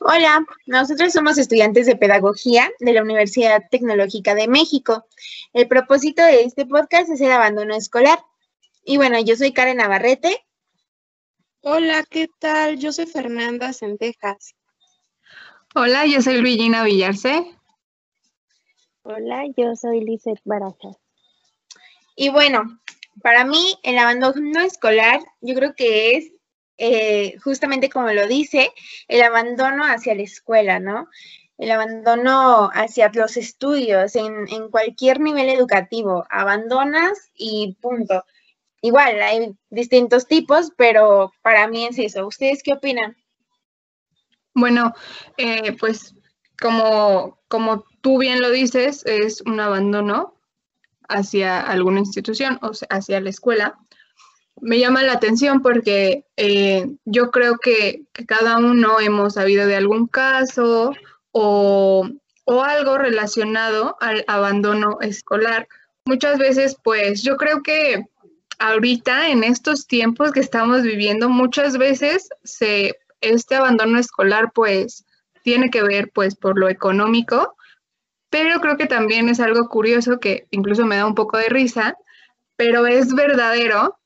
Hola, nosotros somos estudiantes de Pedagogía de la Universidad Tecnológica de México. El propósito de este podcast es el abandono escolar. Y bueno, yo soy Karen Navarrete. Hola, ¿qué tal? Yo soy Fernanda Centejas. Hola, yo soy Luigina Villarce. Hola, yo soy Lizeth Barajas. Y bueno, para mí el abandono escolar yo creo que es eh, justamente como lo dice, el abandono hacia la escuela, ¿no? El abandono hacia los estudios en, en cualquier nivel educativo. Abandonas y punto. Igual, hay distintos tipos, pero para mí es eso. ¿Ustedes qué opinan? Bueno, eh, pues como, como tú bien lo dices, es un abandono hacia alguna institución o hacia la escuela me llama la atención porque eh, yo creo que, cada uno hemos sabido de algún caso o, algo relacionado al abandono escolar. Muchas veces, pues yo creo que ahorita, en estos tiempos que estamos viviendo, muchas veces se, este abandono escolar, pues, tiene que ver, pues, por lo económico, pero creo que también es algo curioso que incluso me da un poco de risa, pero es verdadero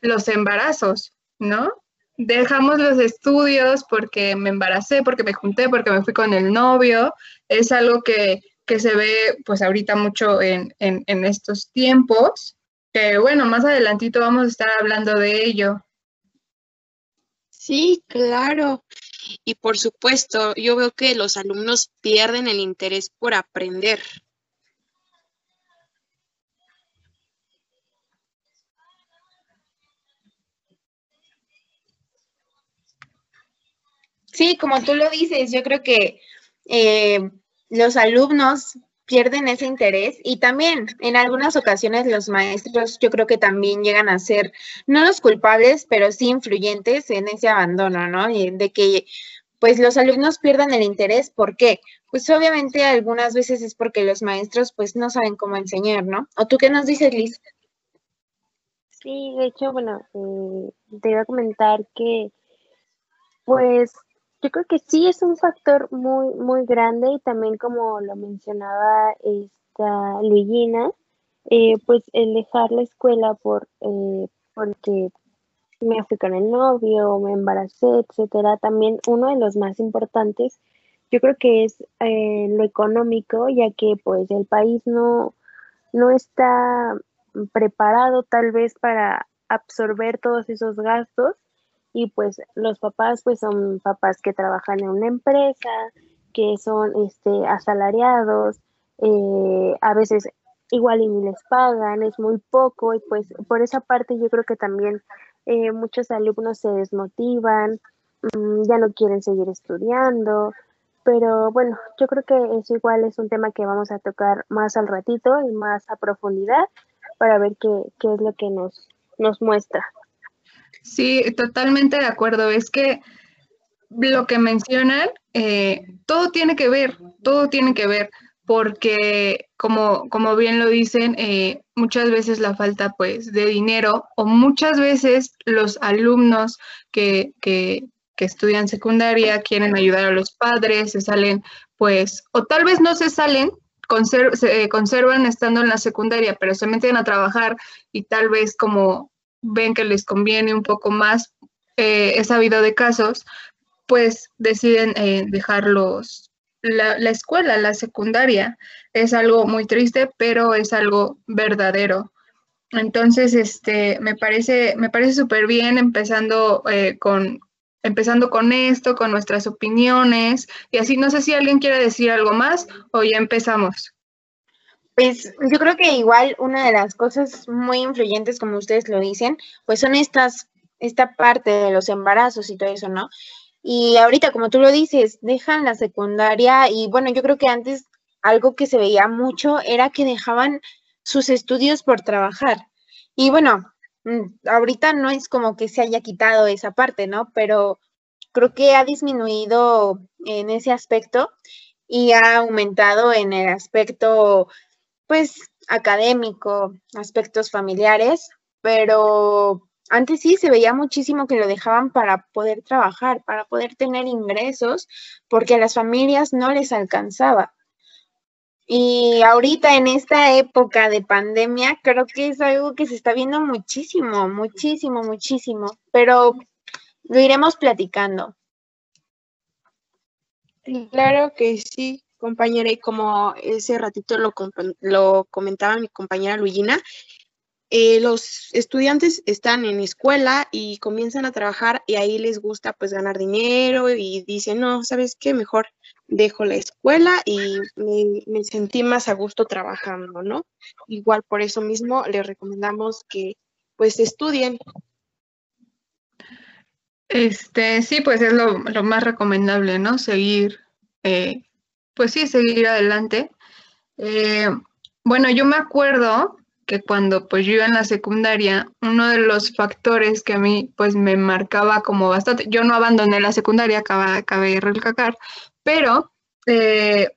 los embarazos, ¿no? Dejamos los estudios porque me embaracé, porque me junté, porque me fui con el novio. Es algo que, se ve pues ahorita mucho en, en estos tiempos, que bueno, más adelantito vamos a estar hablando de ello. Sí, claro. Y por supuesto, yo veo que los alumnos pierden el interés por aprender. Sí, como tú lo dices, yo creo que eh, los alumnos pierden ese interés y también en algunas ocasiones los maestros yo creo que también llegan a ser no los culpables, pero sí influyentes en ese abandono, ¿no? De que pues los alumnos pierdan el interés, ¿por qué? Pues obviamente algunas veces es porque los maestros pues no saben cómo enseñar, ¿no? ¿O tú qué nos dices, Liz? Sí, de hecho, bueno, eh, te iba a comentar que pues yo creo que sí es un factor muy, muy grande y también como lo mencionaba esta Luigina, eh, pues el dejar la escuela por, eh, porque me fui con el novio, me embaracé, etcétera, también uno de los más importantes, yo creo que es eh, lo económico, ya que pues el país no, no está preparado tal vez para absorber todos esos gastos y pues los papás pues son papás que trabajan en una empresa, que son este, asalariados, eh, a veces igual y ni les pagan, es muy poco y pues por esa parte yo creo que también eh, muchos alumnos se desmotivan, mm, ya no quieren seguir estudiando, pero bueno, yo creo que eso igual es un tema que vamos a tocar más al ratito y más a profundidad para ver qué, qué es lo que nos, nos muestra. Sí, totalmente de acuerdo. Es que lo que mencionan, eh, todo tiene que ver, todo tiene que ver, porque como, como bien lo dicen, eh, muchas veces la falta pues de dinero o muchas veces los alumnos que, que, que estudian secundaria quieren ayudar a los padres, se salen pues, o tal vez no se salen, se conservan estando en la secundaria, pero se meten a trabajar y tal vez como ven que les conviene un poco más, eh, he sabido de casos, pues deciden eh, dejarlos la, la, escuela, la secundaria. Es algo muy triste, pero es algo verdadero. Entonces, este, me parece, me parece súper bien empezando eh, con, empezando con esto, con nuestras opiniones, y así no sé si alguien quiere decir algo más o ya empezamos. Pues yo creo que igual una de las cosas muy influyentes, como ustedes lo dicen, pues son estas, esta parte de los embarazos y todo eso, ¿no? Y ahorita, como tú lo dices, dejan la secundaria y bueno, yo creo que antes algo que se veía mucho era que dejaban sus estudios por trabajar. Y bueno, mm, ahorita no es como que se haya quitado esa parte, ¿no? Pero creo que ha disminuido en ese aspecto y ha aumentado en el aspecto pues académico, aspectos familiares, pero antes sí se veía muchísimo que lo dejaban para poder trabajar, para poder tener ingresos, porque a las familias no les alcanzaba. Y ahorita en esta época de pandemia, creo que es algo que se está viendo muchísimo, muchísimo, muchísimo, pero lo iremos platicando. Claro que sí, compañera, y como ese ratito lo, lo comentaba mi compañera Luigina, eh, los estudiantes están en escuela y comienzan a trabajar y ahí les gusta pues ganar dinero y dicen, no, ¿sabes qué? Mejor dejo la escuela y me, sentí más a gusto trabajando, ¿no? Igual por eso mismo les recomendamos que pues estudien. Este, sí, pues es lo, más recomendable, ¿no? Seguir, eh, pues sí, seguir adelante. Eh, bueno, yo me acuerdo que cuando pues yo iba en la secundaria, uno de los factores que a mí pues me marcaba como bastante, yo no abandoné la secundaria, acabé de recalcar, pero eh,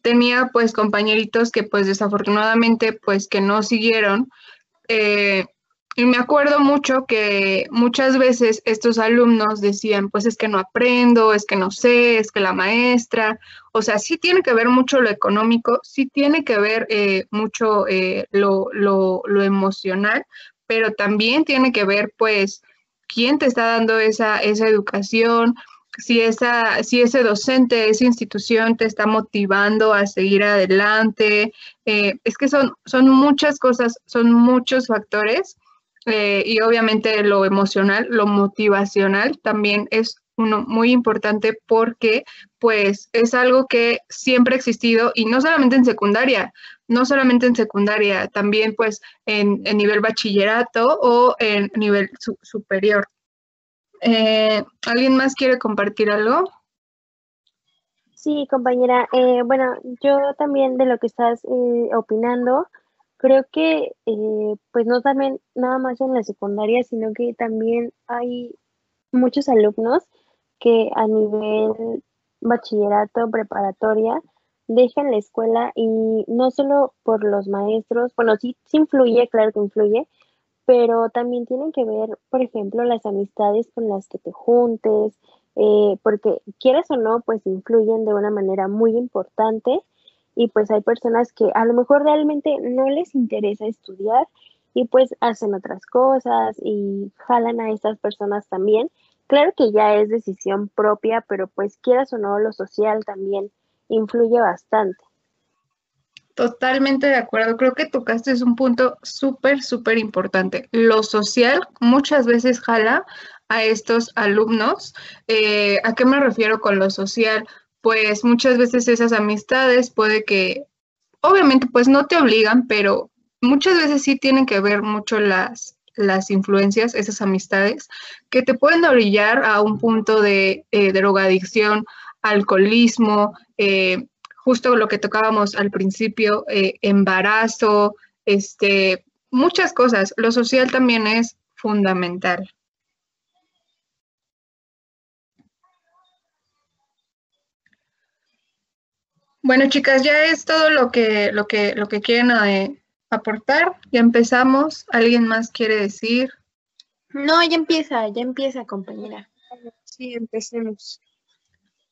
tenía pues compañeritos que pues desafortunadamente pues que no siguieron. Eh, y me acuerdo mucho que muchas veces estos alumnos decían, pues es que no aprendo, es que no sé, es que la maestra, o sea, sí tiene que ver mucho lo económico, sí tiene que ver eh, mucho eh, lo, emocional, pero también tiene que ver, pues, quién te está dando esa, esa educación, si, esa, si ese docente, esa institución te está motivando a seguir adelante. Eh, es que son, son muchas cosas, son muchos factores eh, y obviamente lo emocional, lo motivacional también es uno muy importante porque pues es algo que siempre ha existido y no solamente en secundaria, no solamente en secundaria, también pues en, nivel bachillerato o en nivel superior. Eh, ¿Alguien más quiere compartir algo? Sí, compañera. Eh, bueno, yo también de lo que estás opinando, creo que eh, pues no también nada más en la secundaria, sino que también hay muchos alumnos que a nivel bachillerato, preparatoria, dejan la escuela y no solo por los maestros, bueno, sí, influye, claro que influye, pero también tienen que ver, por ejemplo, las amistades con las que te juntes, eh, porque quieras o no, pues influyen de una manera muy importante y pues hay personas que a lo mejor realmente no les interesa estudiar y pues hacen otras cosas y jalan a estas personas también. Claro que ya es decisión propia, pero pues quieras o no, lo social también influye bastante. Totalmente de acuerdo. Creo que tocaste es un punto súper, súper importante. Lo social muchas veces jala a estos alumnos. Eh, ¿A qué me refiero con lo social? Pues muchas veces esas amistades puede que, obviamente, pues no te obligan, pero muchas veces sí tienen que ver mucho las, las influencias, esas amistades, que te pueden orillar a un punto de eh, drogadicción, alcoholismo, eh, justo lo que tocábamos al principio, eh, embarazo, este, muchas cosas. Lo social también es fundamental. Bueno, chicas, ya es todo lo que, lo que, lo que quieren eh, aportar. Ya empezamos. ¿Alguien más quiere decir? No, ya empieza, ya empieza, compañera. Sí, empecemos.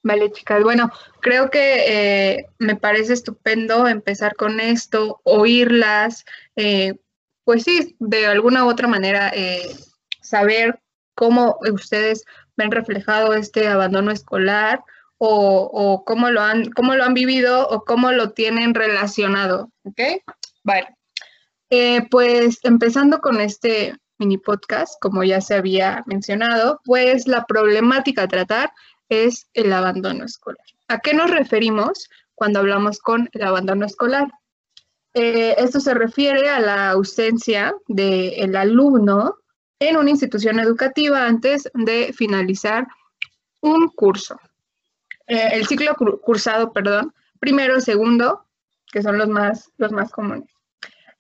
Vale, chicas. Bueno, creo que eh, me parece estupendo empezar con esto, oírlas, eh, pues sí, de alguna u otra manera, saber cómo ustedes ven reflejado este abandono escolar, o, cómo, lo han, cómo lo han vivido o cómo lo tienen relacionado. ¿Ok? Vale. Eh, pues empezando con este mini podcast, como ya se había mencionado, pues la problemática a tratar es el abandono escolar. ¿A qué nos referimos cuando hablamos con el abandono escolar? Eh, esto se refiere a la ausencia del alumno en una institución educativa antes de finalizar un curso. Eh, el ciclo cursado, perdón, primero, segundo, que son los más, los más comunes.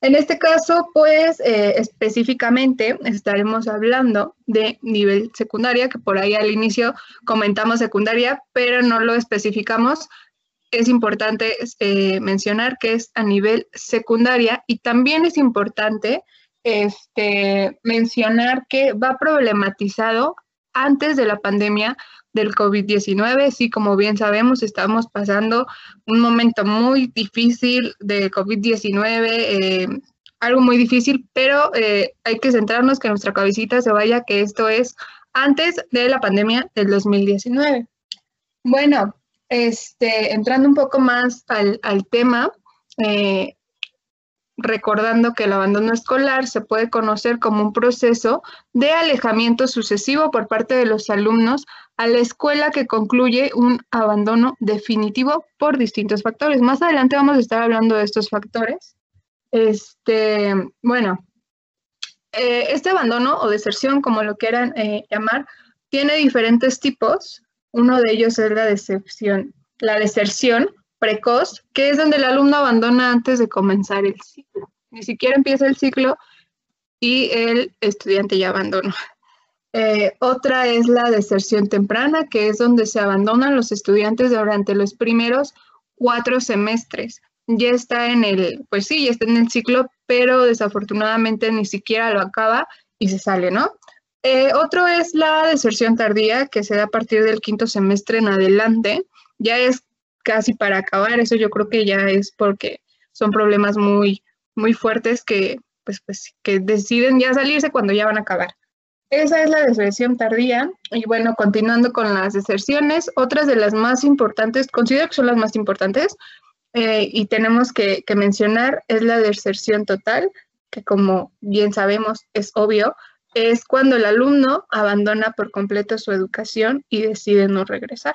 En este caso, pues eh, específicamente estaremos hablando de nivel secundaria, que por ahí al inicio comentamos secundaria, pero no lo especificamos. Es importante eh, mencionar que es a nivel secundaria y también es importante este, mencionar que va problematizado antes de la pandemia del COVID-19. Sí, como bien sabemos, estamos pasando un momento muy difícil de COVID-19, eh, algo muy difícil, pero eh, hay que centrarnos que nuestra cabecita se vaya, que esto es antes de la pandemia del 2019. Bueno, este, entrando un poco más al, tema, eh, recordando que el abandono escolar se puede conocer como un proceso de alejamiento sucesivo por parte de los alumnos a la escuela que concluye un abandono definitivo por distintos factores. Más adelante vamos a estar hablando de estos factores. Este, bueno, eh, este abandono o deserción, como lo quieran eh, llamar, tiene diferentes tipos. Uno de ellos es la decepción, la deserción precoz, que es donde el alumno abandona antes de comenzar el ciclo. Ni siquiera empieza el ciclo y el estudiante ya abandona. Eh, otra es la deserción temprana, que es donde se abandonan los estudiantes durante los primeros cuatro semestres. Ya está en el, pues sí, ya está en el ciclo, pero desafortunadamente ni siquiera lo acaba y se sale, ¿no? Eh, otro es la deserción tardía, que se da a partir del quinto semestre en adelante. Ya es casi para acabar. Eso yo creo que ya es porque son problemas muy, muy fuertes que, pues, pues, que deciden ya salirse cuando ya van a acabar. Esa es la deserción tardía. Y bueno, continuando con las deserciones, otras de las más importantes, considero que son las más importantes, eh, y tenemos que, mencionar, es la deserción total, que como bien sabemos es obvio, es cuando el alumno abandona por completo su educación y decide no regresar.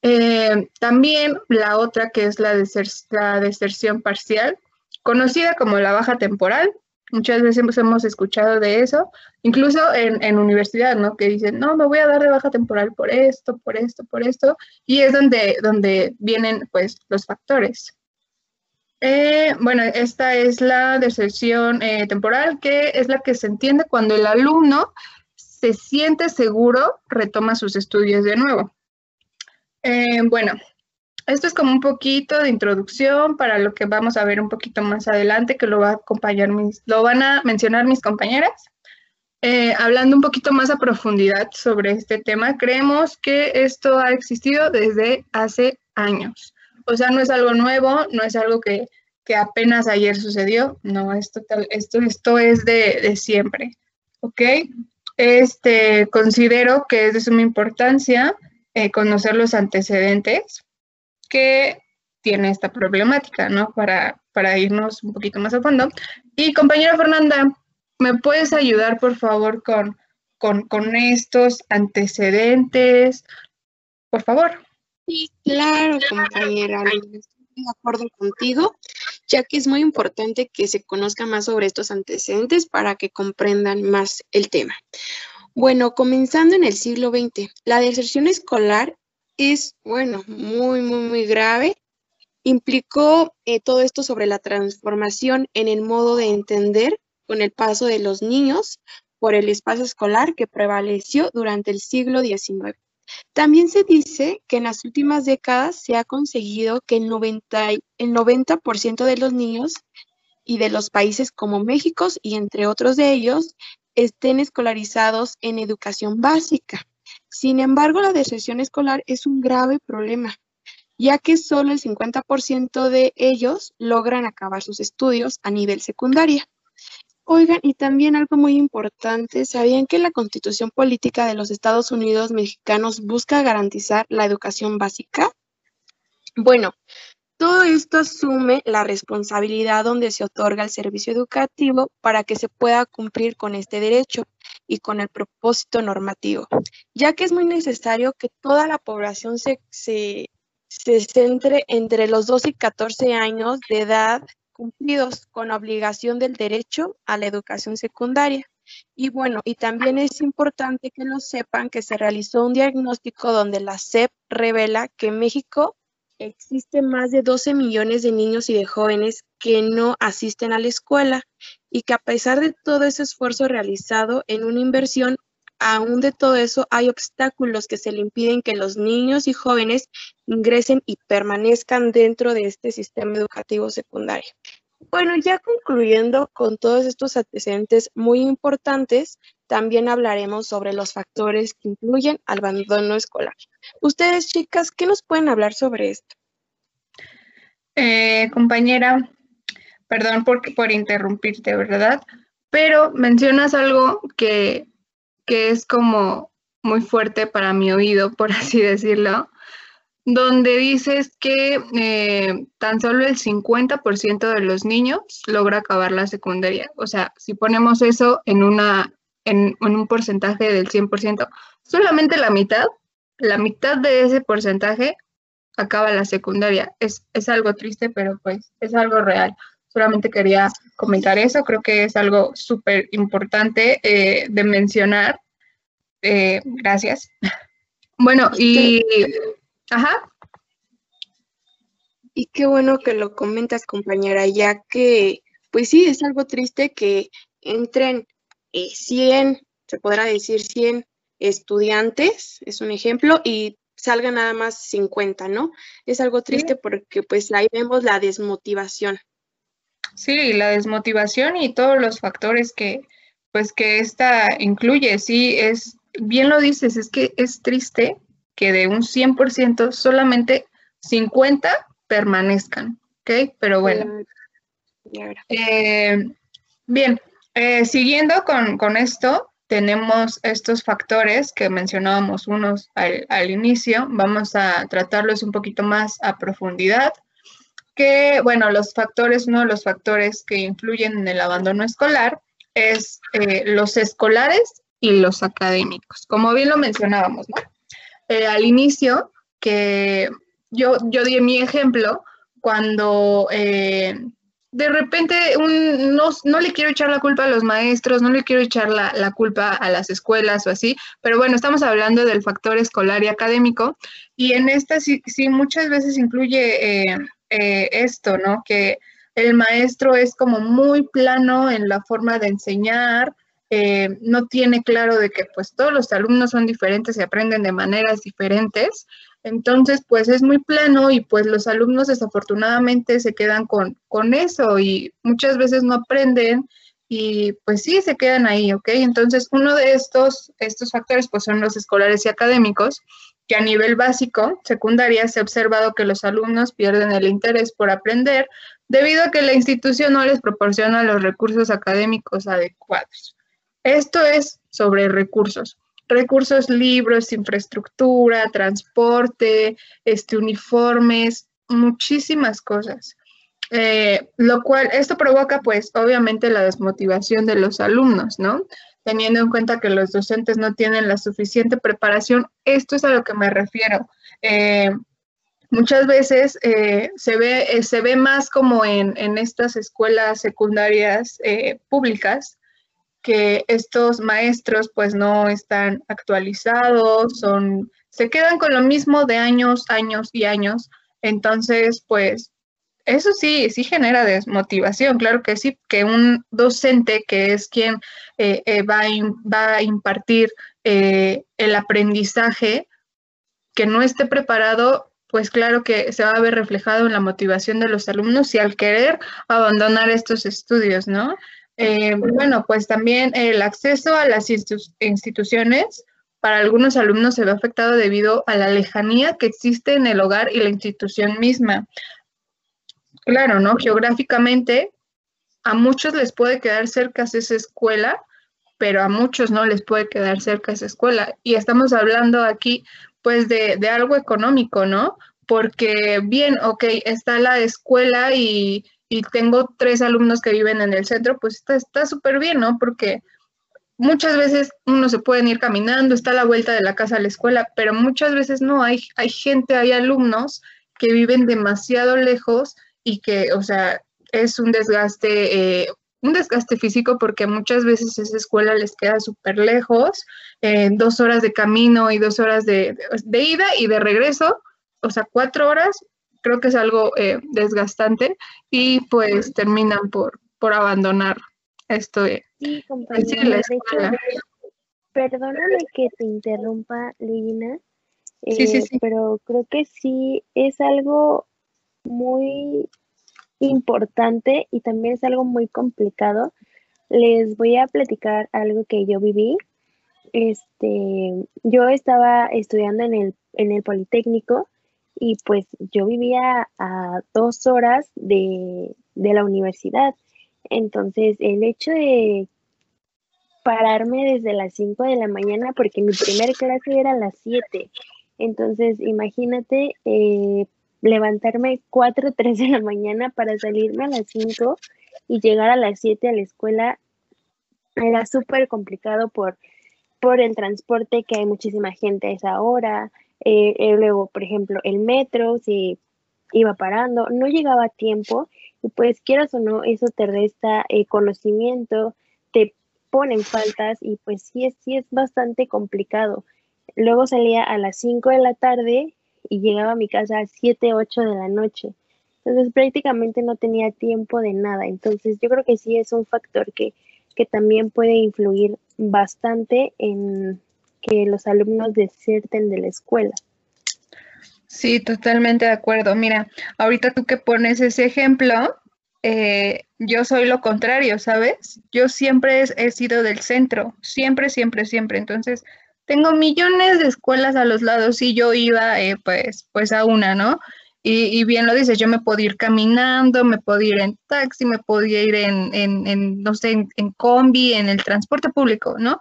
Eh, también la otra que es la deserción parcial, conocida como la baja temporal. Muchas veces hemos escuchado de eso, incluso en, en, universidad, ¿no? Que dicen, no, me voy a dar de baja temporal por esto, por esto, por esto, y es donde, donde vienen, pues, los factores. Eh, bueno, esta es la deserción eh, temporal, que es la que se entiende cuando el alumno se siente seguro, retoma sus estudios de nuevo. Eh, bueno, esto es como un poquito de introducción para lo que vamos a ver un poquito más adelante, que lo, va a acompañar mis, lo van a mencionar mis compañeras. Eh, hablando un poquito más a profundidad sobre este tema, creemos que esto ha existido desde hace años. O sea, no es algo nuevo, no es algo que, que apenas ayer sucedió, no, esto, esto, esto es de, de siempre. ¿Ok? Este, considero que es de suma importancia eh, conocer los antecedentes que tiene esta problemática, ¿no? Para, para irnos un poquito más a fondo. Y compañera Fernanda, ¿me puedes ayudar, por favor, con, con, con estos antecedentes? Por favor. Sí, claro, compañera. Estoy de acuerdo contigo, ya que es muy importante que se conozca más sobre estos antecedentes para que comprendan más el tema. Bueno, comenzando en el siglo XX, la deserción escolar es, bueno, muy, muy, muy grave. Implicó eh, todo esto sobre la transformación en el modo de entender con el paso de los niños por el espacio escolar que prevaleció durante el siglo XIX. También se dice que en las últimas décadas se ha conseguido que el 90, el 90 de los niños y de los países como México y entre otros de ellos estén escolarizados en educación básica. Sin embargo, la deserción escolar es un grave problema, ya que solo el 50% de ellos logran acabar sus estudios a nivel secundaria. Oigan, y también algo muy importante, ¿sabían que la constitución política de los Estados Unidos mexicanos busca garantizar la educación básica? Bueno, todo esto asume la responsabilidad donde se otorga el servicio educativo para que se pueda cumplir con este derecho y con el propósito normativo, ya que es muy necesario que toda la población se, se, centre entre los 12 y 14 años de edad cumplidos con obligación del derecho a la educación secundaria. Y bueno, y también es importante que lo sepan que se realizó un diagnóstico donde la SEP revela que México existen más de 12 millones de niños y de jóvenes que no asisten a la escuela y que a pesar de todo ese esfuerzo realizado en una inversión, aún de todo eso hay obstáculos que se le impiden que los niños y jóvenes ingresen y permanezcan dentro de este sistema educativo secundario. Bueno, ya concluyendo con todos estos antecedentes muy importantes, también hablaremos sobre los factores que incluyen al abandono escolar. Ustedes, chicas, ¿qué nos pueden hablar sobre esto? Eh, compañera, perdón por, por interrumpirte, ¿verdad? Pero mencionas algo que, que es como muy fuerte para mi oído, por así decirlo, donde dices que eh, tan solo el 50% de los niños logra acabar la secundaria. O sea, si ponemos eso en, una, en, un porcentaje del 100%, solamente la mitad, la mitad de ese porcentaje acaba la secundaria. Es, es algo triste, pero pues es algo real. Solamente quería comentar eso, creo que es algo súper importante eh, de mencionar. Eh, gracias. Bueno, y Ajá. Y qué bueno que lo comentas, compañera, ya que, pues sí, es algo triste que entren 100, eh, se podrá decir 100 estudiantes, es un ejemplo, y salgan nada más 50, ¿no? Es algo triste porque pues ahí vemos la desmotivación. Sí, la desmotivación y todos los factores que pues que esta incluye, sí, es, bien lo dices, es que es triste que de un 100% solamente 50 permanezcan, ¿ok? Pero bueno. Eh, bien, eh, siguiendo con, esto, tenemos estos factores que mencionábamos unos al, al, inicio, vamos a tratarlos un poquito más a profundidad, que bueno, los factores, uno de los factores que influyen en el abandono escolar es eh, los escolares y los académicos, como bien lo mencionábamos, ¿no? Eh, al inicio que yo, yo di mi ejemplo cuando eh, de repente no, no, le quiero echar la culpa a los maestros, no le quiero echar la, la, culpa a las escuelas o así, pero bueno, estamos hablando del factor escolar y académico y en esta sí, sí muchas veces incluye eh, esto, ¿no? Que el maestro es como muy plano en la forma de enseñar, eh, no tiene claro de que pues todos los alumnos son diferentes y aprenden de maneras diferentes. Entonces, pues es muy plano y pues los alumnos desafortunadamente se quedan con, con eso y muchas veces no aprenden y pues sí, se quedan ahí, ¿ok? Entonces, uno de estos, estos factores pues son los escolares y académicos, que a nivel básico, secundaria, se ha observado que los alumnos pierden el interés por aprender debido a que la institución no les proporciona los recursos académicos adecuados. Esto es sobre recursos. Recursos, libros, infraestructura, transporte, este, uniformes, muchísimas cosas. Eh, lo cual, esto provoca pues obviamente la desmotivación de los alumnos, ¿no? Teniendo en cuenta que los docentes no tienen la suficiente preparación, esto es a lo que me refiero. Eh, muchas veces eh, se, ve, se ve más como en, en estas escuelas secundarias públicas, que estos maestros pues no están actualizados, son, se quedan con lo mismo de años, años y años. Entonces, pues eso sí, sí genera desmotivación, claro que sí, que un docente que es quien eh, eh, va, a va, a impartir eh, el aprendizaje, que no esté preparado, pues claro que se va a ver reflejado en la motivación de los alumnos y al querer abandonar estos estudios, ¿no? Bueno, pues también el acceso a las instituciones para algunos alumnos se ve afectado debido a la lejanía que existe en el hogar y la institución misma. Claro, ¿no? Geográficamente, a muchos les puede quedar cerca esa escuela, pero a muchos no les puede quedar cerca esa escuela. Y estamos hablando aquí, pues, de, algo económico, ¿no? Porque, bien, ok, está la escuela y y tengo tres alumnos que viven en el centro, pues está súper bien, ¿no? Porque muchas veces uno se pueden ir caminando, está a la vuelta de la casa a la escuela, pero muchas veces no, hay, hay gente, hay alumnos que viven demasiado lejos y que, o sea, es un desgaste, eh, un desgaste físico porque muchas veces esa escuela les queda súper lejos, eh, dos horas de camino y dos horas de, de, ida y de regreso, o sea, cuatro horas creo que es algo eh, desgastante y pues terminan por, por abandonar esto de, sí, compañera, perdóname que te interrumpa, Lina, sí, sí, eh, sí. pero creo que sí es algo muy importante y también es algo muy complicado. Les voy a platicar algo que yo viví. Este, yo estaba estudiando en el, en el Politécnico y pues yo vivía a dos horas de, de la universidad. Entonces, el hecho de pararme desde las 5 de la mañana, porque mi primer clase era a las 7. Entonces, imagínate eh, levantarme 4 o 3 de la mañana para salirme a las 5 y llegar a las 7 a la escuela. Era súper complicado por, por el transporte, que hay muchísima gente a esa hora. Eh, eh, luego, por ejemplo, el metro, si iba parando, no llegaba a tiempo y pues quieras o no, eso te resta eh, conocimiento, te ponen faltas y pues sí es, sí es bastante complicado. Luego salía a las 5 de la tarde y llegaba a mi casa a 7, 8 de la noche. Entonces prácticamente no tenía tiempo de nada. Entonces yo creo que sí es un factor que, que también puede influir bastante en que los alumnos deserten de la escuela. Sí, totalmente de acuerdo. Mira, ahorita tú que pones ese ejemplo, eh, yo soy lo contrario, ¿sabes? Yo siempre he, sido del centro, siempre, siempre, siempre. Entonces, tengo millones de escuelas a los lados y yo iba eh, pues, pues a una, ¿no? Y, bien lo dices, yo me podía ir caminando, me podía ir en taxi, me podía ir en, en, no sé, en, combi, en el transporte público, ¿no?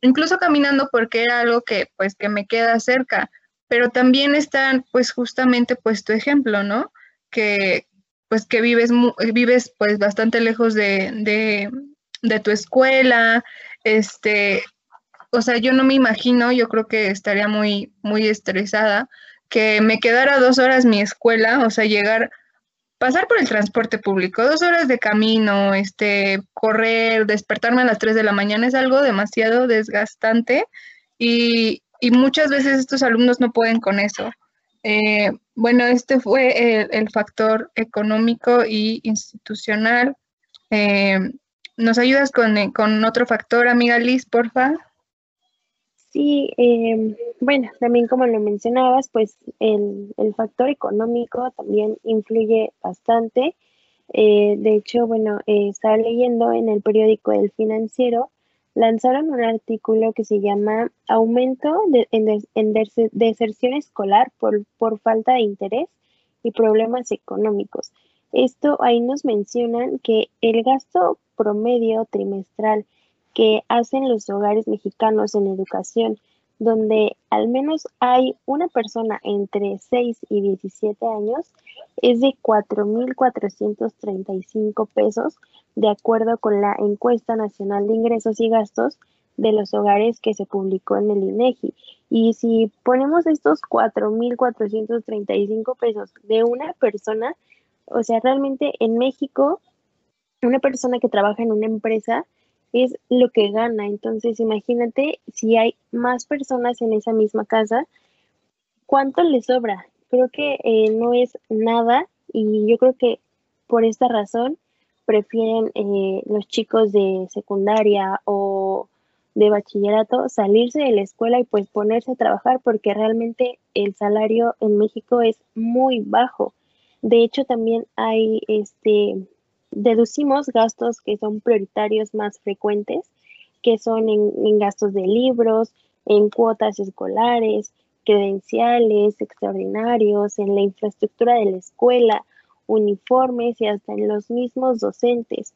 Incluso caminando porque era algo que pues que me queda cerca pero también está pues justamente pues tu ejemplo, ¿no? Que pues que vives, vives pues bastante lejos de, de, tu escuela, este, o sea, yo no me imagino, yo creo que estaría muy, muy estresada que me quedara dos horas mi escuela, o sea, llegar, pasar por el transporte público, dos horas de camino, este, correr, despertarme a las tres de la mañana es algo demasiado desgastante y, y muchas veces estos alumnos no pueden con eso. Eh, bueno, este fue el, factor económico y institucional. Eh, ¿Nos ayudas con, con, otro factor, amiga Liz, porfa? Sí, eh, bueno, también como lo mencionabas, pues el, factor económico también influye bastante. de hecho, bueno, estaba leyendo en el periódico El Financiero lanzaron un artículo que se llama Aumento de, en, deserción escolar por, por falta de interés y problemas económicos. Esto ahí nos mencionan que el gasto promedio trimestral que hacen los hogares mexicanos en educación, donde al menos hay una persona entre 6 y 17 años, es de 4.435 pesos de acuerdo con la encuesta nacional de ingresos y gastos de los hogares que se publicó en el INEGI. Y si ponemos estos 4.435 pesos de una persona, o sea, realmente en México, una persona que trabaja en una empresa es lo que gana. Entonces, imagínate si hay más personas en esa misma casa, ¿cuánto le sobra? Creo que eh, no es nada y yo creo que por esta razón prefieren eh, los chicos de secundaria o de bachillerato salirse de la escuela y pues ponerse a trabajar porque realmente el salario en México es muy bajo. De hecho, también hay, este, deducimos gastos que son prioritarios más frecuentes, que son en, gastos de libros, en cuotas escolares, credenciales extraordinarios, en la infraestructura de la escuela, uniformes y hasta en los mismos docentes,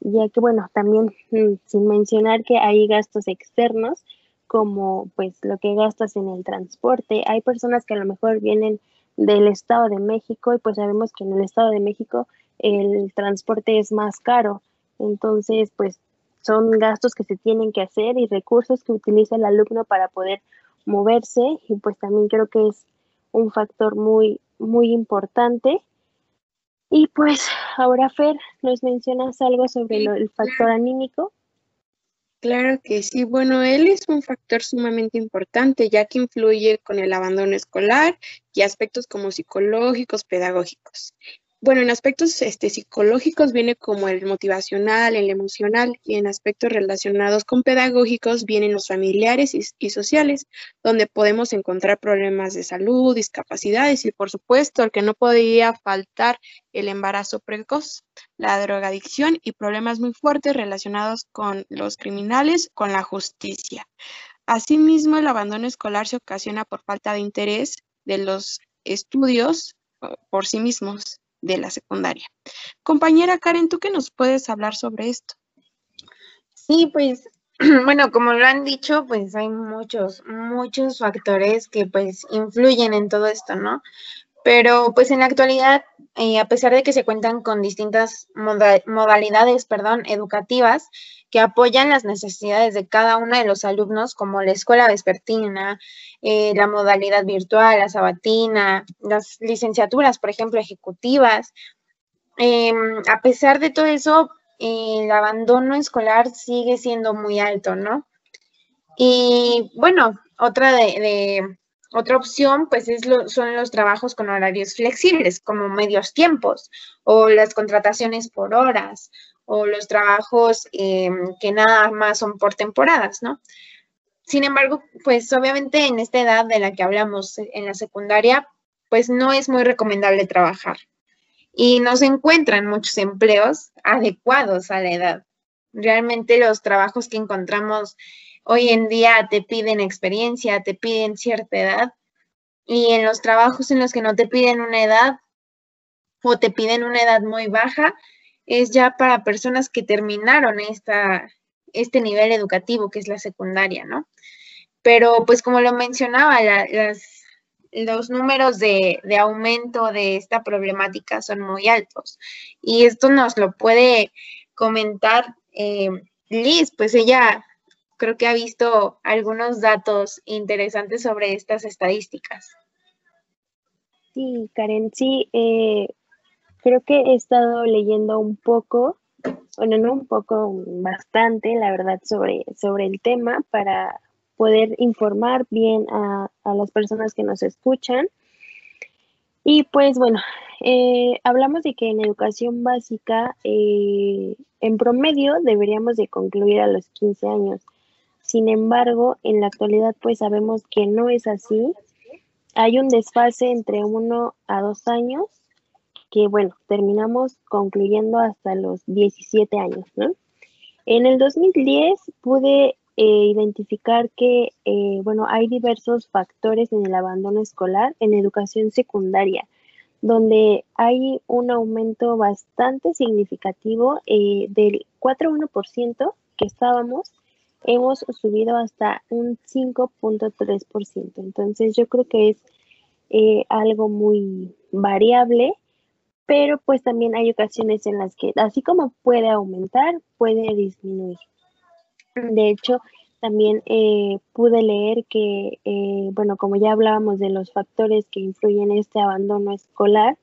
ya que bueno, también mm, sin mencionar que hay gastos externos como pues lo que gastas en el transporte. Hay personas que a lo mejor vienen del Estado de México y pues sabemos que en el Estado de México el transporte es más caro. Entonces, pues son gastos que se tienen que hacer y recursos que utiliza el alumno para poder moverse y pues también creo que es un factor muy muy importante y pues ahora Fer, ¿nos mencionas algo sobre el factor anímico? Claro que sí. Bueno, él es un factor sumamente importante ya que influye con el abandono escolar y aspectos como psicológicos, pedagógicos. Bueno, en aspectos este, psicológicos viene como el motivacional, el emocional, y en aspectos relacionados con pedagógicos vienen los familiares y, sociales, donde podemos encontrar problemas de salud, discapacidades y por supuesto el que no podía faltar el embarazo precoz, la drogadicción y problemas muy fuertes relacionados con los criminales, con la justicia. Asimismo, el abandono escolar se ocasiona por falta de interés de los estudios por sí mismos de la secundaria. Compañera Karen, ¿tú qué nos puedes hablar sobre esto? Sí, pues bueno, como lo han dicho, pues hay muchos, muchos factores que pues influyen en todo esto, ¿no? Pero pues en la actualidad, eh, a pesar de que se cuentan con distintas modalidades, perdón, educativas que apoyan las necesidades de cada uno de los alumnos, como la escuela vespertina, eh, la modalidad virtual, la sabatina, las licenciaturas, por ejemplo, ejecutivas, em, a pesar de todo eso, el abandono escolar sigue siendo muy alto, ¿no? Y bueno, otra de otra opción, pues, es son los trabajos con horarios flexibles, como medios tiempos, o las contrataciones por horas, o los trabajos em, que nada más son por temporadas, ¿no? Sin embargo, pues obviamente en esta edad de la que hablamos en la secundaria, pues no es muy recomendable trabajar. Y no se encuentran muchos empleos adecuados a la edad. Realmente los trabajos que encontramos Hoy en día te piden experiencia, te piden cierta edad y en los trabajos en los que no te piden una edad o te piden una edad muy baja, es ya para personas que terminaron esta, este nivel educativo que es la secundaria, ¿no? Pero pues como lo mencionaba, las, los números de, aumento de esta problemática son muy altos y esto nos lo puede comentar eh, Liz, pues ella creo que ha visto algunos datos interesantes sobre estas estadísticas. Sí, Karen, sí, eh, creo que he estado leyendo un poco, bueno, no un poco, bastante, la verdad, sobre, sobre el tema para poder informar bien a, las personas que nos escuchan. Y pues bueno, eh, hablamos de que en educación básica, eh, en promedio, deberíamos de concluir a los 15 años. Sin embargo, en la actualidad pues sabemos que no es así. Hay un desfase entre uno a dos años que, bueno, terminamos concluyendo hasta los 17 años, ¿no? En el 2010 pude eh, identificar que, eh, bueno, hay diversos factores en el abandono escolar en educación secundaria, donde hay un aumento bastante significativo eh, del 4,1% que estábamos hemos subido hasta un 5.3%. Entonces yo creo que es eh, algo muy variable, pero pues también hay ocasiones en las que así como puede aumentar, puede disminuir. De hecho, también eh, pude leer que, eh, bueno, como ya hablábamos de los factores que influyen en este abandono escolar,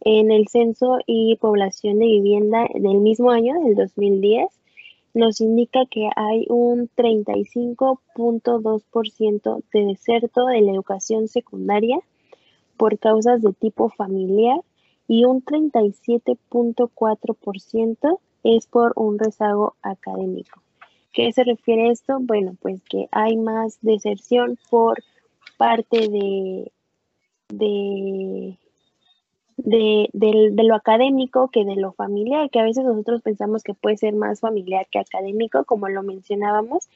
en el censo y población de vivienda del mismo año, del 2010, nos indica que hay un 35.2% de deserto de la educación secundaria por causas de tipo familiar y un 37.4% es por un rezago académico. ¿Qué se refiere a esto? Bueno, pues que hay más deserción por parte de, de de, lo académico que de lo familiar, que a veces nosotros pensamos que puede ser más familiar que académico, como lo mencionábamos,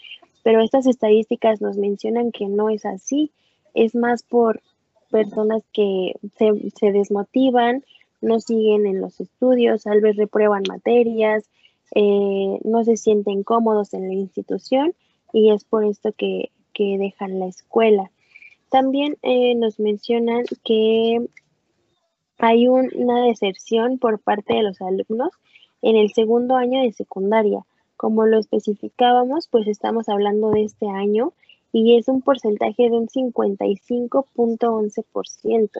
pero estas estadísticas nos mencionan que no es así, es más por personas que se, desmotivan, no siguen en los estudios, tal vez reprueban materias, eh, no se sienten cómodos en la institución y es por esto que, dejan la escuela. También eh, nos mencionan que hay una deserción por parte de los alumnos en el segundo año de secundaria. Como lo especificábamos, pues estamos hablando de este año y es un porcentaje de un 55.11%,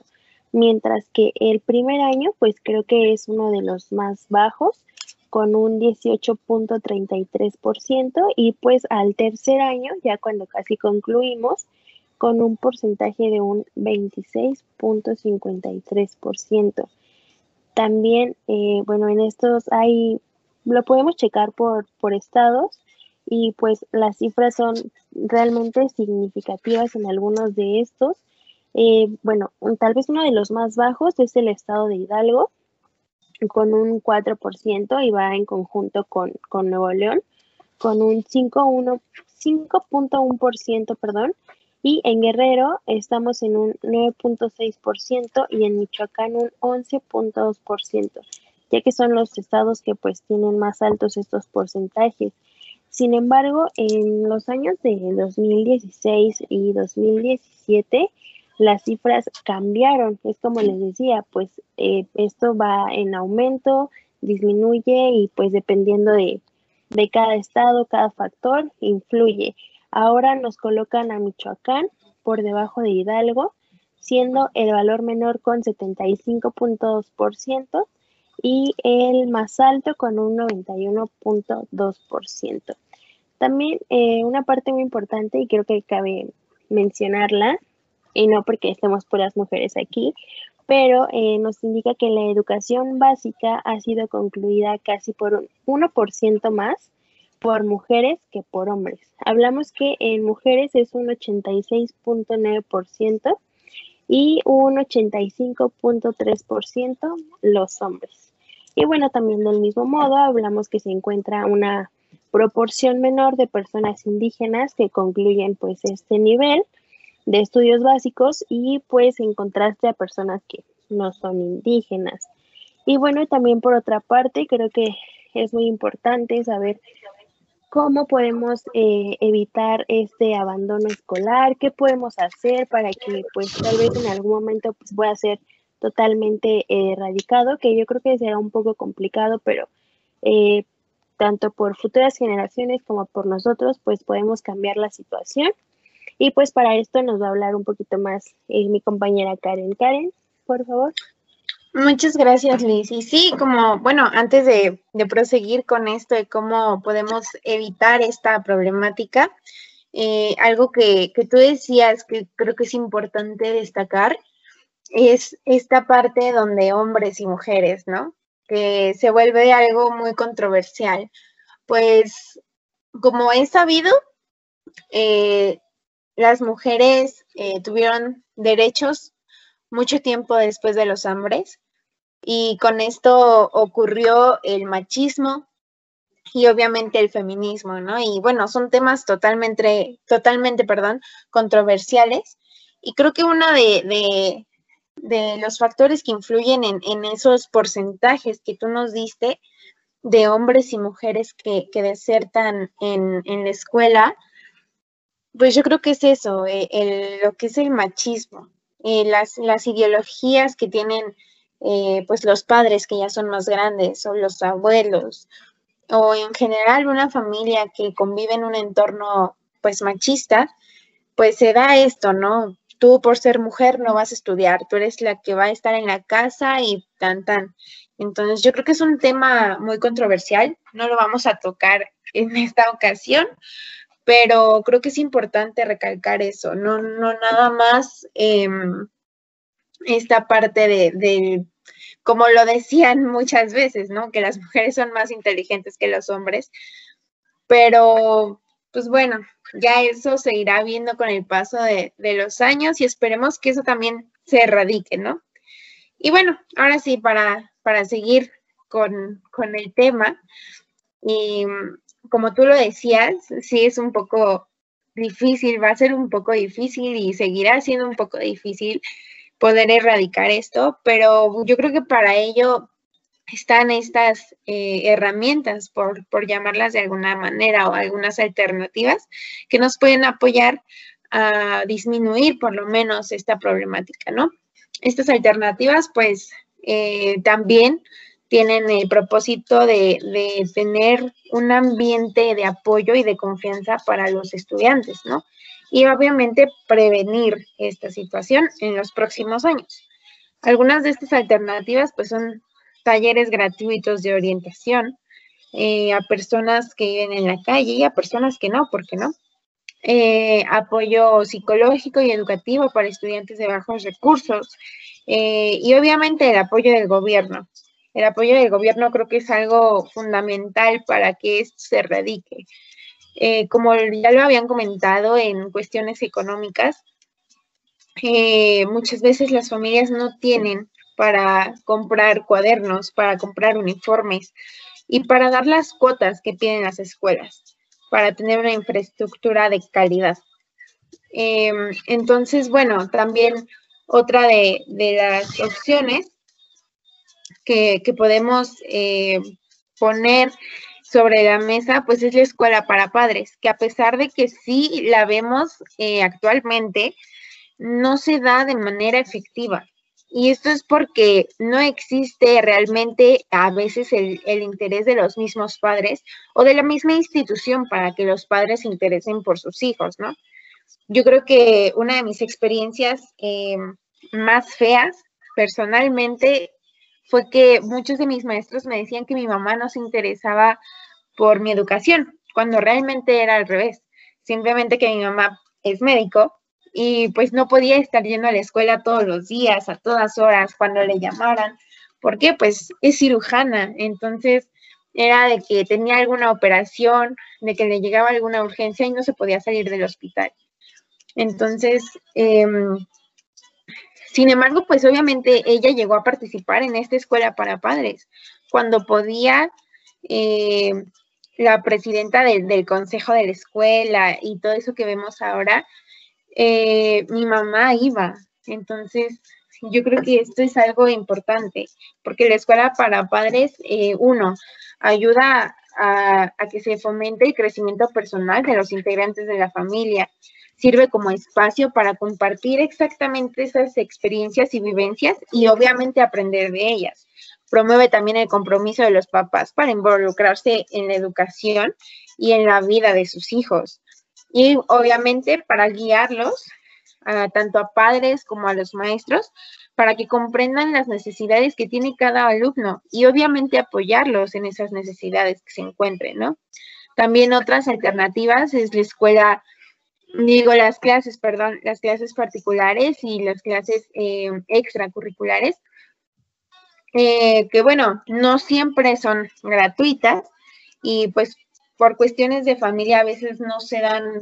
mientras que el primer año, pues creo que es uno de los más bajos, con un 18.33%, y pues al tercer año, ya cuando casi concluimos, con un porcentaje de un 26.53%. También, eh, bueno, en estos hay, lo podemos checar por, por estados y pues las cifras son realmente significativas en algunos de estos. Eh, bueno, tal vez uno de los más bajos es el estado de Hidalgo, con un 4% y va en conjunto con, con Nuevo León, con un 5.1%, perdón, y en Guerrero estamos en un 9.6% y en Michoacán un 11.2%, ya que son los estados que pues tienen más altos estos porcentajes. Sin embargo, en los años de 2016 y 2017, las cifras cambiaron. Es como les decía, pues eh, esto va en aumento, disminuye y pues dependiendo de, de cada estado, cada factor, influye. Ahora nos colocan a Michoacán por debajo de Hidalgo, siendo el valor menor con 75.2% y el más alto con un 91.2%. También eh, una parte muy importante y creo que cabe mencionarla, y no porque estemos puras mujeres aquí, pero eh, nos indica que la educación básica ha sido concluida casi por un 1% más por mujeres que por hombres. Hablamos que en mujeres es un 86.9% y un 85.3% los hombres. Y bueno, también del mismo modo hablamos que se encuentra una proporción menor de personas indígenas que concluyen pues este nivel de estudios básicos y pues en contraste a personas que no son indígenas. Y bueno, también por otra parte, creo que es muy importante saber cómo podemos eh, evitar este abandono escolar, qué podemos hacer para que pues tal vez en algún momento pues pueda ser totalmente erradicado, que yo creo que será un poco complicado, pero eh, tanto por futuras generaciones como por nosotros, pues podemos cambiar la situación. Y pues para esto nos va a hablar un poquito más eh, mi compañera Karen. Karen, por favor. Muchas gracias, Liz. Y sí, como, bueno, antes de, proseguir con esto de cómo podemos evitar esta problemática, eh, algo que, tú decías que creo que es importante destacar es esta parte donde hombres y mujeres, ¿no? que se vuelve algo muy controversial. Pues como he sabido, eh, las mujeres eh, tuvieron derechos mucho tiempo después de los hombres y con esto ocurrió el machismo y obviamente el feminismo, ¿no? Y bueno, son temas totalmente, totalmente, perdón, controversiales y creo que uno de, de los factores que influyen en, esos porcentajes que tú nos diste de hombres y mujeres que, desertan en, la escuela, pues yo creo que es eso, eh, lo que es el machismo, eh, las, las, ideologías que tienen eh, pues los padres que ya son más grandes o los abuelos o en general una familia que convive en un entorno pues machista, pues se da esto, ¿no? tú por ser mujer no vas a estudiar, tú eres la que va a estar en la casa y tan tan. Entonces yo creo que es un tema muy controversial, no lo vamos a tocar en esta ocasión, pero creo que es importante recalcar eso, no, no nada más em, esta parte de, de, como lo decían muchas veces, ¿no? Que las mujeres son más inteligentes que los hombres, pero pues bueno, ya eso se irá viendo con el paso de, los años y esperemos que eso también se erradique, ¿no? Y bueno, ahora sí, para, para seguir con, el tema, y como tú lo decías, sí es un poco difícil, va a ser un poco difícil y seguirá siendo un poco difícil poder erradicar esto, pero yo creo que para ello están estas eh, herramientas, por, por, llamarlas de alguna manera, o algunas alternativas que nos pueden apoyar a disminuir por lo menos esta problemática, ¿no? Estas alternativas, pues, eh, también tienen el propósito de, de, tener un ambiente de apoyo y de confianza para los estudiantes, ¿no? Y obviamente prevenir esta situación en los próximos años. Algunas de estas alternativas, pues, son talleres gratuitos de orientación eh, a personas que viven en la calle y a personas que no, ¿por qué no? Eh, apoyo psicológico y educativo para estudiantes de bajos recursos eh, y obviamente el apoyo del gobierno. el apoyo del gobierno creo que es algo fundamental para que esto se erradique. Eh, como ya lo habían comentado en cuestiones económicas, eh, muchas veces las familias no tienen para comprar cuadernos, para comprar uniformes y para dar las cuotas que piden las escuelas, para tener una infraestructura de calidad. Em, entonces, bueno, también otra de, las opciones que, podemos eh, poner sobre la mesa, pues es la escuela para padres, que a pesar de que sí la vemos eh, actualmente, no se da de manera efectiva. Y esto es porque no existe realmente a veces el, interés de los mismos padres o de la misma institución para que los padres se interesen por sus hijos, ¿no? Yo creo que una de mis experiencias eh, más feas personalmente fue que muchos de mis maestros me decían que mi mamá no se interesaba por mi educación, cuando realmente era al revés. Simplemente que mi mamá es médico y pues no podía estar yendo a la escuela todos los días, a todas horas, cuando le llamaran. ¿Por qué? Pues es cirujana, entonces era de que tenía alguna operación, de que le llegaba alguna urgencia y no se podía salir del hospital. Entonces, em, sin embargo, pues obviamente ella llegó a participar en esta escuela para padres. Cuando podía, eh, la presidenta del consejo de la escuela y todo eso que vemos ahora, eh, mi mamá iba. Entonces, yo creo que esto es algo importante, porque la escuela para padres, eh, uno, ayuda a, que se fomente el crecimiento personal de los integrantes de la familia, sirve como espacio para compartir exactamente esas experiencias y vivencias y obviamente aprender de ellas. Promueve también el compromiso de los papás para involucrarse en la educación y en la vida de sus hijos y obviamente para guiarlos tanto a padres como a los maestros para que comprendan las necesidades que tiene cada alumno y obviamente apoyarlos en esas necesidades que se encuentren, ¿no? También otras alternativas es la escuela, digo las clases, perdón, las clases particulares y las clases eh, extracurriculares, eh, que bueno, no siempre son gratuitas y pues por cuestiones de familia a veces no se dan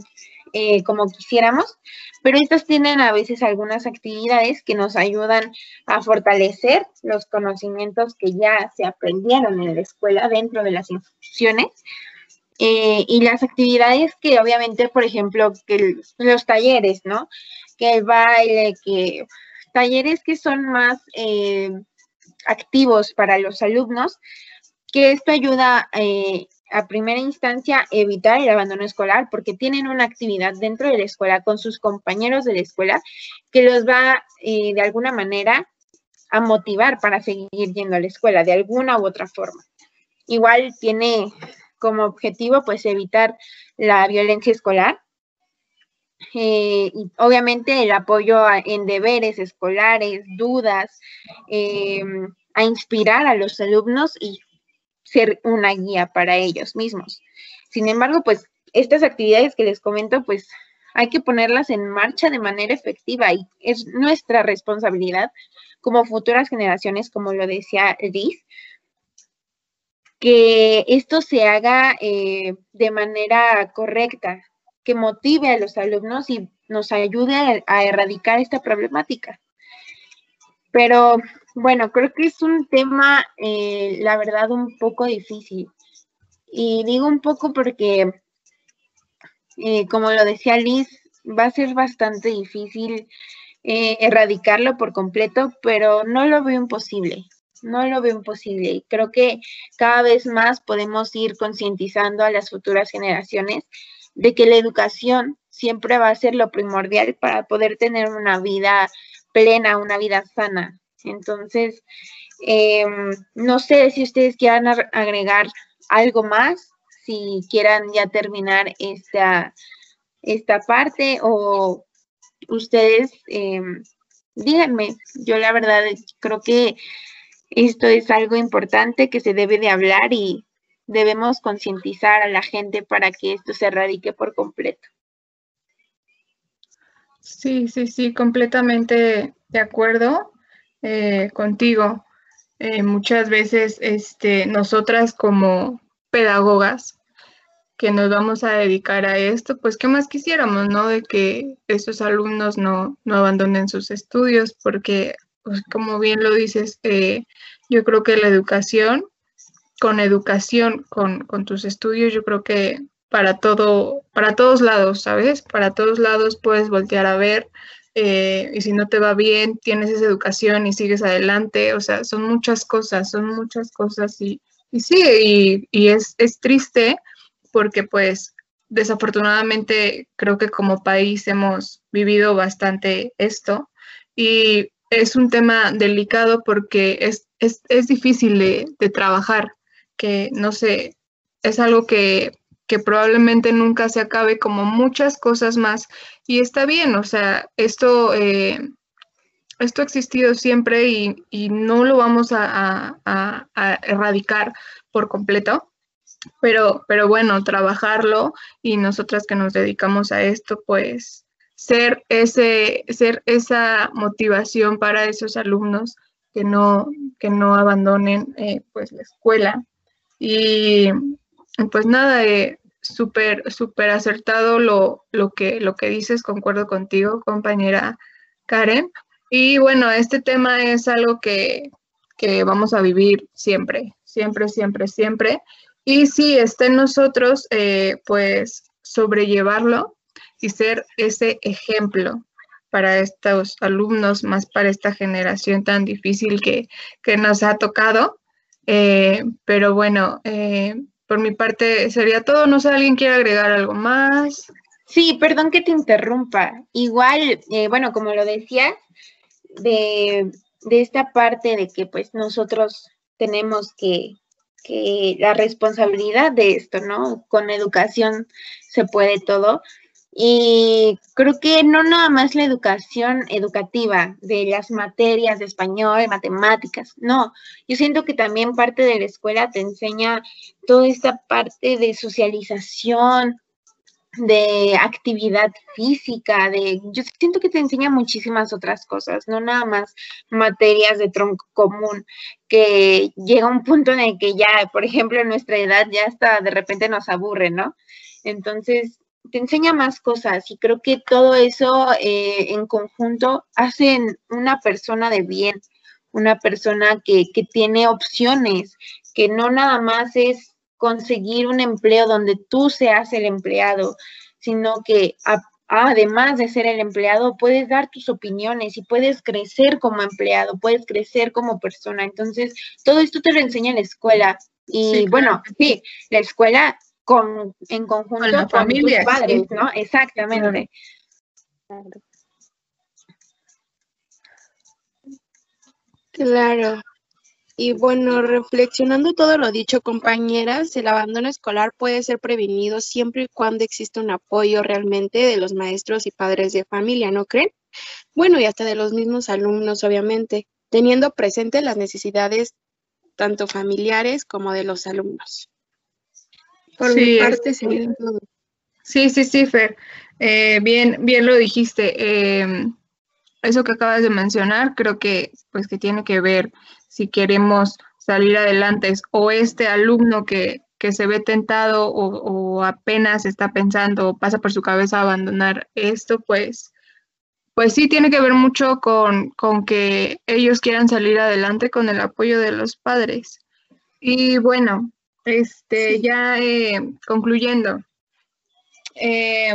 eh, como quisiéramos, pero estas tienen a veces algunas actividades que nos ayudan a fortalecer los conocimientos que ya se aprendieron en la escuela dentro de las instituciones. Eh, y las actividades que obviamente, por ejemplo, que los talleres, ¿no? Que el baile, que talleres que son más eh, activos para los alumnos, que esto ayuda a primera instancia evitar el abandono escolar porque tienen una actividad dentro de la escuela con sus compañeros de la escuela que los va eh, de alguna manera a motivar para seguir yendo a la escuela de alguna u otra forma. Igual tiene como objetivo pues evitar la violencia escolar eh, y obviamente el apoyo en deberes escolares, dudas, eh, a inspirar a los alumnos y ser una guía para ellos mismos. Sin embargo, pues estas actividades que les comento, pues hay que ponerlas en marcha de manera efectiva y es nuestra responsabilidad como futuras generaciones, como lo decía Liz, que esto se haga eh, de manera correcta, que motive a los alumnos y nos ayude a erradicar esta problemática. Pero bueno, creo que es un tema, eh, la verdad, un poco difícil. Y digo un poco porque, eh, como lo decía Liz, va a ser bastante difícil eh, erradicarlo por completo, pero no lo veo imposible. No lo veo imposible. Y creo que cada vez más podemos ir concientizando a las futuras generaciones de que la educación siempre va a ser lo primordial para poder tener una vida plena, una vida sana. Entonces, em, no sé si ustedes quieran agregar algo más, si quieran ya terminar esta, esta parte o ustedes em, díganme. Yo la verdad creo que esto es algo importante que se debe de hablar y debemos concientizar a la gente para que esto se erradique por completo. Sí, sí, sí, completamente de acuerdo. Eh, contigo. eh, muchas veces este, nosotras como pedagogas que nos vamos a dedicar a esto, pues qué más quisiéramos, ¿no? De que esos alumnos no, no abandonen sus estudios, porque, pues, como bien lo dices, eh, yo creo que la educación, con educación, con, con tus estudios, yo creo que para todo, para todos lados, ¿sabes? Para todos lados puedes voltear a ver eh, y si no te va bien, tienes esa educación y sigues adelante, o sea, son muchas cosas, son muchas cosas y, y sí, y, es, es, triste porque pues desafortunadamente creo que como país hemos vivido bastante esto y es un tema delicado porque es, es, es difícil de, de trabajar, que no sé, es algo que que probablemente nunca se acabe como muchas cosas más. Y está bien, o sea, esto, eh, esto ha existido siempre y, no lo vamos a, erradicar por completo. Pero, pero bueno, trabajarlo y nosotras que nos dedicamos a esto, pues ser, ese, ser esa motivación para esos alumnos que no, que no abandonen eh, pues la escuela. Y pues nada, eh, súper, acertado lo, lo, que, lo que dices, concuerdo contigo, compañera Karen. Y bueno, este tema es algo que, vamos a vivir siempre, siempre, siempre, siempre. Y si está en nosotros, eh, pues sobrellevarlo y ser ese ejemplo para estos alumnos, más para esta generación tan difícil que, nos ha tocado. Eh, pero bueno, eh, por mi parte sería todo. No sé, ¿alguien quiere agregar algo más? Sí, perdón que te interrumpa. Igual, eh, bueno, como lo decía, de, esta parte de que pues nosotros tenemos que, que la responsabilidad de esto, ¿no? Con educación se puede todo. Y creo que no nada más la educación educativa de las materias de español, matemáticas, no, yo siento que también parte de la escuela te enseña toda esta parte de socialización, de actividad física, de yo siento que te enseña muchísimas otras cosas, no nada más materias de tronco común, que llega un punto en el que ya, por ejemplo, en nuestra edad ya hasta de repente nos aburre, ¿no? Entonces, te enseña más cosas y creo que todo eso eh, en conjunto hacen una persona de bien, una persona que, que tiene opciones, que no nada más es conseguir un empleo donde tú seas el empleado, sino que además de ser el empleado, puedes dar tus opiniones y puedes crecer como empleado, puedes crecer como persona. Entonces, todo esto te lo enseña la escuela. Y bueno, sí, la escuela con, en conjunto con, la familia, tus padres, ¿no? Exactamente. Claro. Y bueno, reflexionando todo lo dicho, compañeras, el abandono escolar puede ser prevenido siempre y cuando exista un apoyo realmente de los maestros y padres de familia, ¿no creen? Bueno, y hasta de los mismos alumnos, obviamente, teniendo presente las necesidades tanto familiares como de los alumnos. Por sí, mi parte Sí, sí, sí, Fer. Eh, bien, bien lo dijiste. Em, eso que acabas de mencionar, creo que pues que tiene que ver si queremos salir adelante o este alumno que, que se ve tentado o, o, apenas está pensando o pasa por su cabeza abandonar esto, pues, pues sí tiene que ver mucho con, con que ellos quieran salir adelante con el apoyo de los padres. Y bueno, este, ya eh, concluyendo, eh,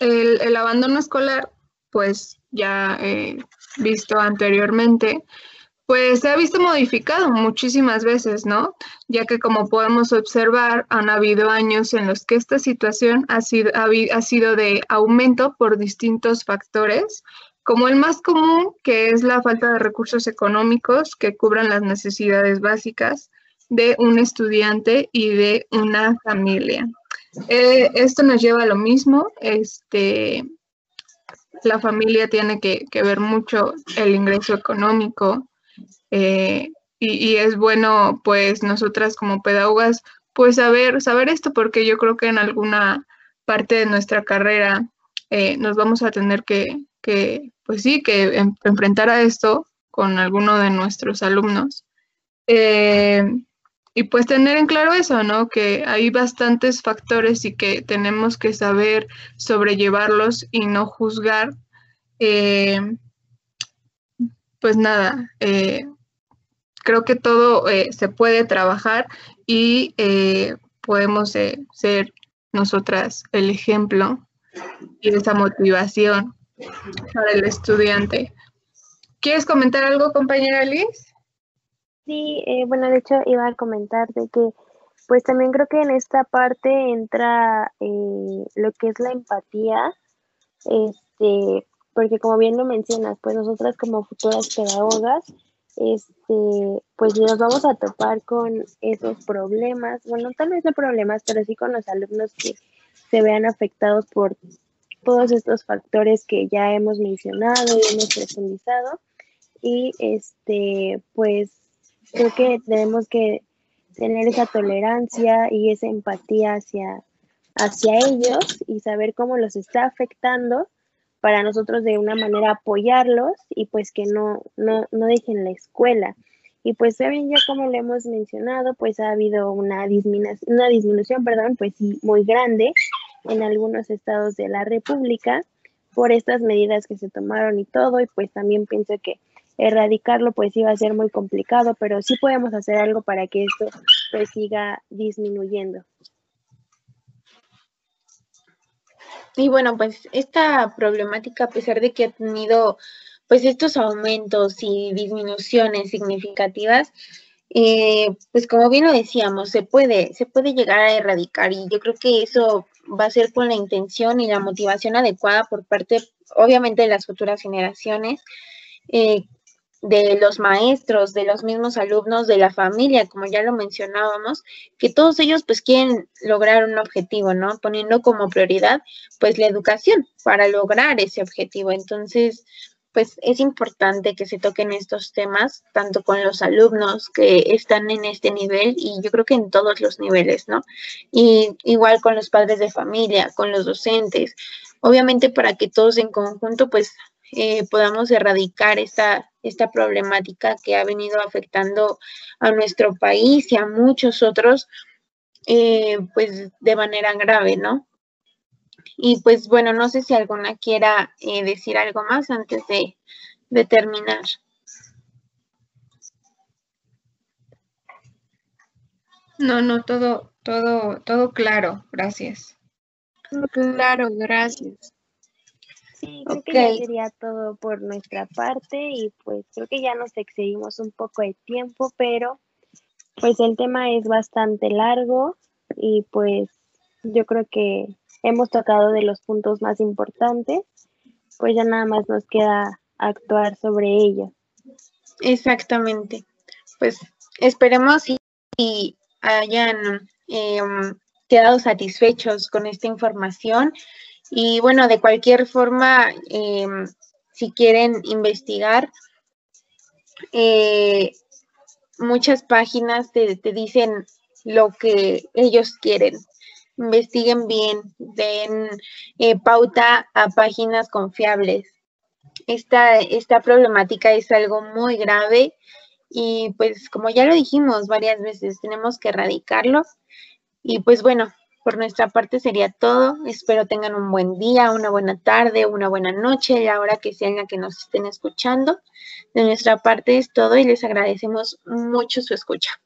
el, abandono escolar, pues ya eh, visto anteriormente, pues se ha visto modificado muchísimas veces, ¿no? Ya que como podemos observar, han habido años en los que esta situación ha sido, ha sido de aumento por distintos factores, como el más común, que es la falta de recursos económicos que cubran las necesidades básicas, de un estudiante y de una familia. Eh, esto nos lleva a lo mismo, este, la familia tiene que, ver mucho el ingreso económico eh, y, es bueno pues nosotras como pedagogas pues saber, saber esto porque yo creo que en alguna parte de nuestra carrera eh, nos vamos a tener que, que, pues sí, que enfrentar a esto con alguno de nuestros alumnos. Y pues tener en claro eso, ¿no? Que hay bastantes factores y que tenemos que saber sobrellevarlos y no juzgar. Eh, pues nada, eh, creo que todo se puede trabajar y podemos ser nosotras el ejemplo y esa motivación para el estudiante. ¿Quieres comentar algo, compañera Liz? Sí, eh, bueno, de hecho iba a comentar de que pues también creo que en esta parte entra eh, lo que es la empatía, este, porque como bien lo mencionas, pues nosotras como futuras pedagogas, este, pues nos vamos a topar con esos problemas, bueno, tal vez no problemas, pero sí con los alumnos que se vean afectados por todos estos factores que ya hemos mencionado y hemos profundizado. Y este, pues creo que tenemos que tener esa tolerancia y esa empatía hacia, hacia ellos y saber cómo los está afectando para nosotros de una manera apoyarlos y pues que no, no, no dejen la escuela. Y pues también ya como le hemos mencionado, pues ha habido una, disminución, una disminución, perdón, pues sí, muy grande en algunos estados de la República por estas medidas que se tomaron y todo, y pues también pienso que erradicarlo pues iba a ser muy complicado, pero sí podemos hacer algo para que esto pues siga disminuyendo. Y bueno, pues esta problemática, a pesar de que ha tenido pues estos aumentos y disminuciones significativas, eh, pues como bien lo decíamos, se puede, se puede llegar a erradicar y yo creo que eso va a ser con la intención y la motivación adecuada por parte, obviamente, de las futuras generaciones, eh, de los maestros, de los mismos alumnos, de la familia, como ya lo mencionábamos, que todos ellos pues quieren lograr un objetivo, ¿no? Poniendo como prioridad pues la educación para lograr ese objetivo. Entonces, pues es importante que se toquen estos temas, tanto con los alumnos que están en este nivel y yo creo que en todos los niveles, ¿no? Y igual con los padres de familia, con los docentes, obviamente para que todos en conjunto pues eh, podamos erradicar esta, esta problemática que ha venido afectando a nuestro país y a muchos otros, eh, pues de manera grave, ¿no? Y pues bueno, no sé si alguna quiera eh, decir algo más antes de, terminar. No, no, todo, todo, todo claro, gracias. Claro, gracias. Sí, creo que ya sería todo por nuestra parte y pues creo que ya nos excedimos un poco de tiempo, pero pues el tema es bastante largo y pues yo creo que hemos tocado de los puntos más importantes, pues ya nada más nos queda actuar sobre ello. Exactamente. Pues esperemos y, hayan em, quedado satisfechos con esta información. Y bueno, de cualquier forma, em, si quieren investigar, eh, muchas páginas te, te, dicen lo que ellos quieren investiguen bien, den eh, pauta a páginas confiables. Esta, esta problemática es algo muy grave y pues como ya lo dijimos varias veces, tenemos que erradicarlo. Y pues bueno, por nuestra parte sería todo. Espero tengan un buen día, una buena tarde, una buena noche, la hora que sea en la que nos estén escuchando. De nuestra parte es todo y les agradecemos mucho su escucha.